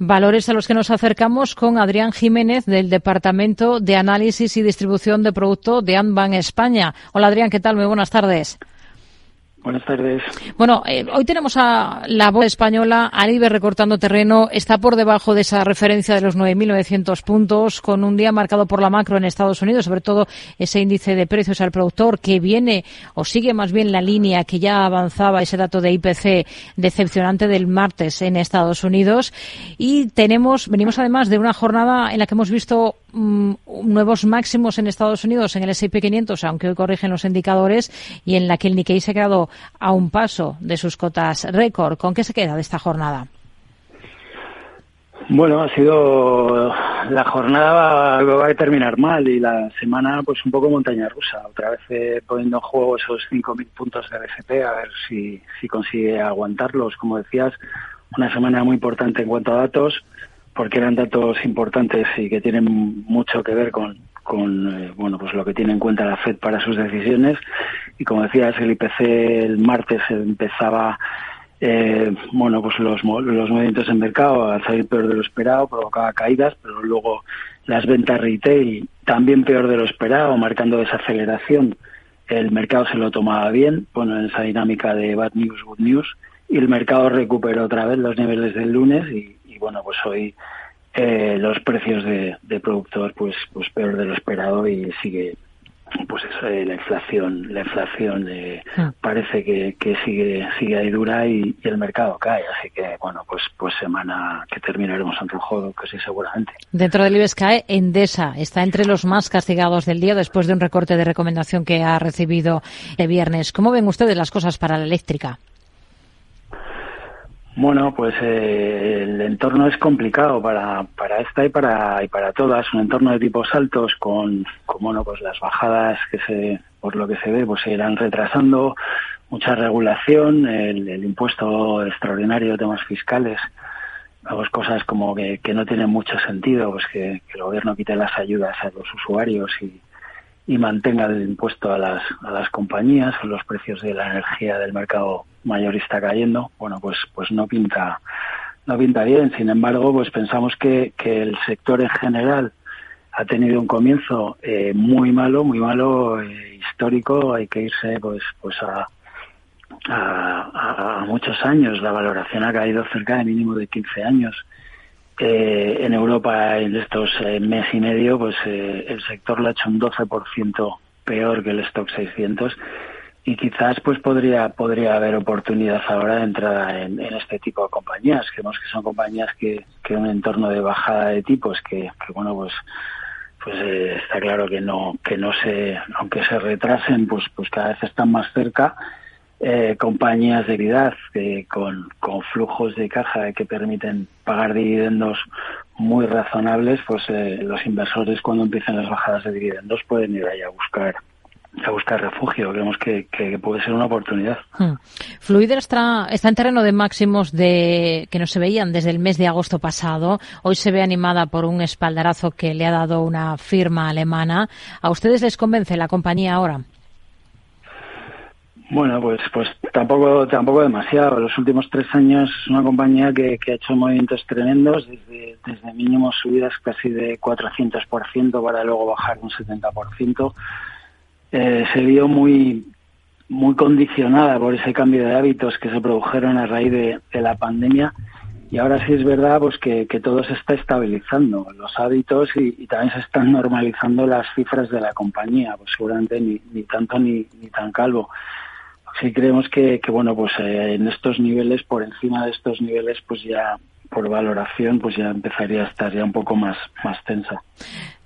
Valores a los que nos acercamos con Adrián Jiménez del Departamento de Análisis y Distribución de Producto de Anban España. Hola Adrián, ¿qué tal? Muy buenas tardes. Buenas tardes. Bueno, eh, hoy tenemos a la voz española, Alibe recortando terreno, está por debajo de esa referencia de los 9.900 puntos, con un día marcado por la macro en Estados Unidos, sobre todo ese índice de precios al productor que viene o sigue más bien la línea que ya avanzaba ese dato de IPC decepcionante del martes en Estados Unidos. Y tenemos, venimos además de una jornada en la que hemos visto mm, nuevos máximos en Estados Unidos en el S&P 500, aunque hoy corrigen los indicadores, y en la que el Nikkei se ha quedado a un paso de sus cotas récord. ¿Con qué se queda de esta jornada? Bueno, ha sido la jornada va, a terminar mal y la semana pues un poco montaña rusa. Otra vez eh, poniendo en juego esos 5.000 puntos de BCP a ver si, si consigue aguantarlos. Como decías, una semana muy importante en cuanto a datos porque eran datos importantes y que tienen mucho que ver con, eh, bueno pues lo que tiene en cuenta la Fed para sus decisiones y como decías el IPC el martes empezaba eh, bueno pues los, los movimientos en mercado a salir peor de lo esperado provocaba caídas pero luego las ventas retail también peor de lo esperado marcando desaceleración. El mercado se lo tomaba bien bueno en esa dinámica de bad news good news y el mercado recuperó otra vez los niveles del lunes y, y bueno pues hoy eh, los precios de, productor pues pues peor de lo esperado y sigue pues eso, eh, la inflación la inflación eh, ah. parece que, que, sigue sigue ahí dura y, el mercado cae. Así que bueno pues pues semana que terminaremos juego que sí seguramente. Dentro del IBEX cae Endesa está entre los más castigados del día después de un recorte de recomendación que ha recibido el viernes. Cómo ven ustedes las cosas para la eléctrica bueno, pues eh, el entorno es complicado para, para esta y para, y para todas. Un entorno de tipos altos con, con bueno, pues las bajadas que se, por lo que se ve, pues se irán retrasando, mucha regulación, el, el impuesto extraordinario de temas fiscales, pues cosas como que, que no tienen mucho sentido, pues que, el gobierno quite las ayudas a los usuarios y, y mantenga el impuesto a las, a las compañías, los precios de la energía del mercado mayorista cayendo, bueno, pues, pues no pinta, no pinta bien. Sin embargo, pues pensamos que, que el sector en general ha tenido un comienzo eh, muy malo, muy malo, eh, histórico. Hay que irse, pues, pues a, muchos años. La valoración ha caído cerca de mínimo de 15 años. Eh, en Europa en estos eh, mes y medio, pues el sector lo ha hecho un 12% peor que el stock 600 y quizás pues podría podría haber oportunidad ahora de entrada en, este tipo de compañías. Creemos que son compañías que, que un entorno de bajada de tipos que, que bueno pues pues eh, está claro que no que no se aunque se retrasen pues pues cada vez están más cerca eh, compañías de vida con, con flujos de caja que permiten pagar dividendos muy razonables, pues eh, los inversores cuando empiecen las bajadas de dividendos pueden ir ahí a buscar a buscar refugio. Creemos que, que puede ser una oportunidad. Hmm. Fluider está, está en terreno de máximos de que no se veían desde el mes de agosto pasado. Hoy se ve animada por un espaldarazo que le ha dado una firma alemana. ¿A ustedes les convence la compañía ahora? Bueno, pues pues tampoco tampoco demasiado. Los últimos tres años es una compañía que, que ha hecho movimientos tremendos, desde, desde mínimos subidas casi de 400% para luego bajar un 70%. Eh, se vio muy muy condicionada por ese cambio de hábitos que se produjeron a raíz de, la pandemia. Y ahora sí es verdad pues que, que todo se está estabilizando los hábitos y, y, también se están normalizando las cifras de la compañía pues seguramente ni, ni tanto ni, ni tan calvo. Sí creemos que, que bueno, pues eh, en estos niveles, por encima de estos niveles, pues ya por valoración, pues ya empezaría a estar ya un poco más, más tensa.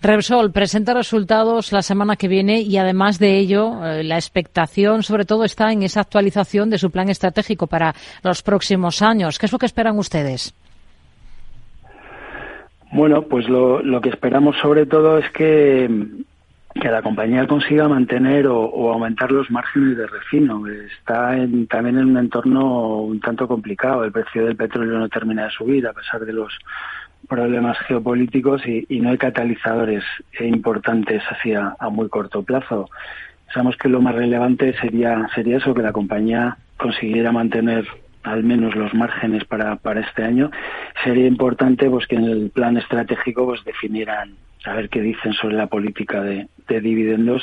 Repsol presenta resultados la semana que viene y además de ello, eh, la expectación sobre todo está en esa actualización de su plan estratégico para los próximos años. ¿Qué es lo que esperan ustedes? Bueno, pues lo, lo que esperamos sobre todo es que que la compañía consiga mantener o, aumentar los márgenes de refino. Está en, también en un entorno un tanto complicado. El precio del petróleo no termina de subir a pesar de los problemas geopolíticos y, no hay catalizadores importantes hacia a muy corto plazo. Pensamos que lo más relevante sería sería eso que la compañía consiguiera mantener al menos los márgenes para, para este año, sería importante pues que en el plan estratégico pues definieran a ver qué dicen sobre la política de, dividendos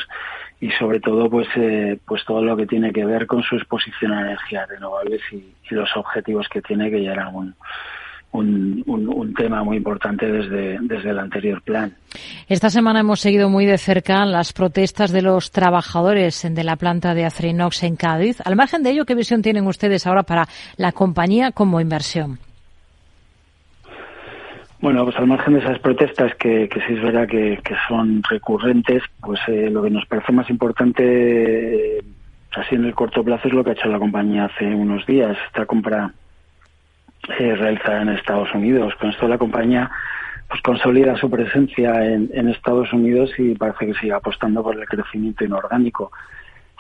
y sobre todo pues eh, pues todo lo que tiene que ver con su exposición a energías renovables y, los objetivos que tiene que ya eran un, un, un, tema muy importante desde, desde el anterior plan. Esta semana hemos seguido muy de cerca las protestas de los trabajadores de la planta de Acerinox en Cádiz. Al margen de ello, ¿qué visión tienen ustedes ahora para la compañía como inversión? Bueno, pues al margen de esas protestas que, que sí es verdad que, son recurrentes, pues eh, lo que nos parece más importante, eh, así en el corto plazo, es lo que ha hecho la compañía hace unos días, esta compra eh, realizada en Estados Unidos. Con esto la compañía pues consolida su presencia en, en Estados Unidos y parece que sigue apostando por el crecimiento inorgánico.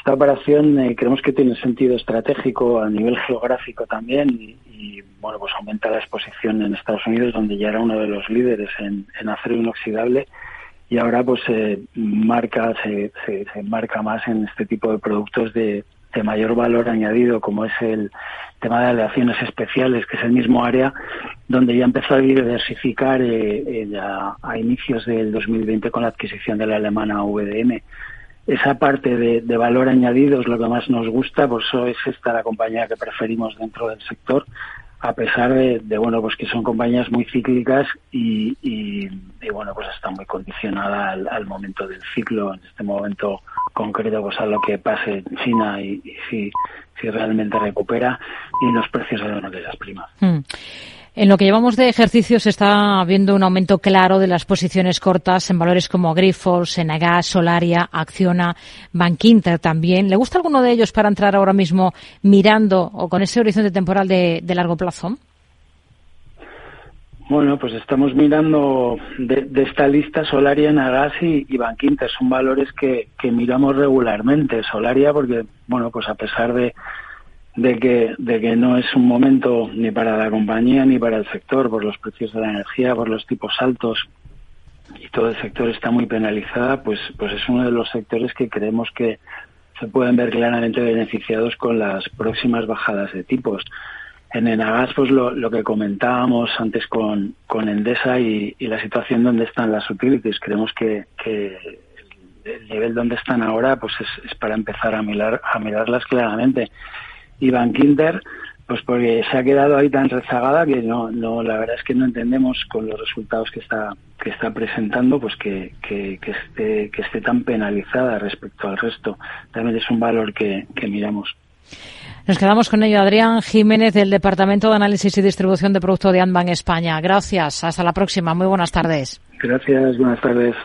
Esta operación eh, creemos que tiene sentido estratégico a nivel geográfico también y, bueno pues aumenta la exposición en Estados Unidos donde ya era uno de los líderes en, acero inoxidable y ahora pues se marca se, se, marca más en este tipo de productos de, de mayor valor añadido como es el tema de aleaciones especiales que es el mismo área donde ya empezó a diversificar eh, eh, a, a, inicios del 2020 con la adquisición de la alemana VDM esa parte de, valor añadido es lo que más nos gusta, por eso es esta la compañía que preferimos dentro del sector, a pesar de, bueno, pues que son compañías muy cíclicas y, bueno, pues está muy condicionada al, momento del ciclo, en este momento concreto, pues a lo que pase en China y, si, si realmente recupera y los precios de las primas. Mm. En lo que llevamos de ejercicio se está viendo un aumento claro de las posiciones cortas en valores como Grifols, Enagas, Solaria, Acciona, Bankinter también. ¿Le gusta alguno de ellos para entrar ahora mismo mirando o con ese horizonte temporal de, largo plazo? Bueno, pues estamos mirando de, esta lista Solaria, Enagas y, y Bankinter. Son valores que miramos regularmente. Solaria porque, bueno, pues a pesar de de que, de que no es un momento ni para la compañía ni para el sector por los precios de la energía, por los tipos altos. Y todo el sector está muy penalizada, pues, pues es uno de los sectores que creemos que se pueden ver claramente beneficiados con las próximas bajadas de tipos. En Enagas, pues lo, lo que comentábamos antes con, con Endesa y, la situación donde están las utilities, creemos que, el nivel donde están ahora pues es, es para empezar a mirar a mirarlas claramente Iván Kinder, pues porque se ha quedado ahí tan rezagada que no, no, la verdad es que no entendemos con los resultados que está, que está presentando, pues que, que, que esté, que esté tan penalizada respecto al resto. También es un valor que, que miramos. Nos quedamos con ello. Adrián Jiménez, del Departamento de Análisis y Distribución de Producto de Anban España. Gracias. Hasta la próxima. Muy buenas tardes. Gracias. Buenas tardes.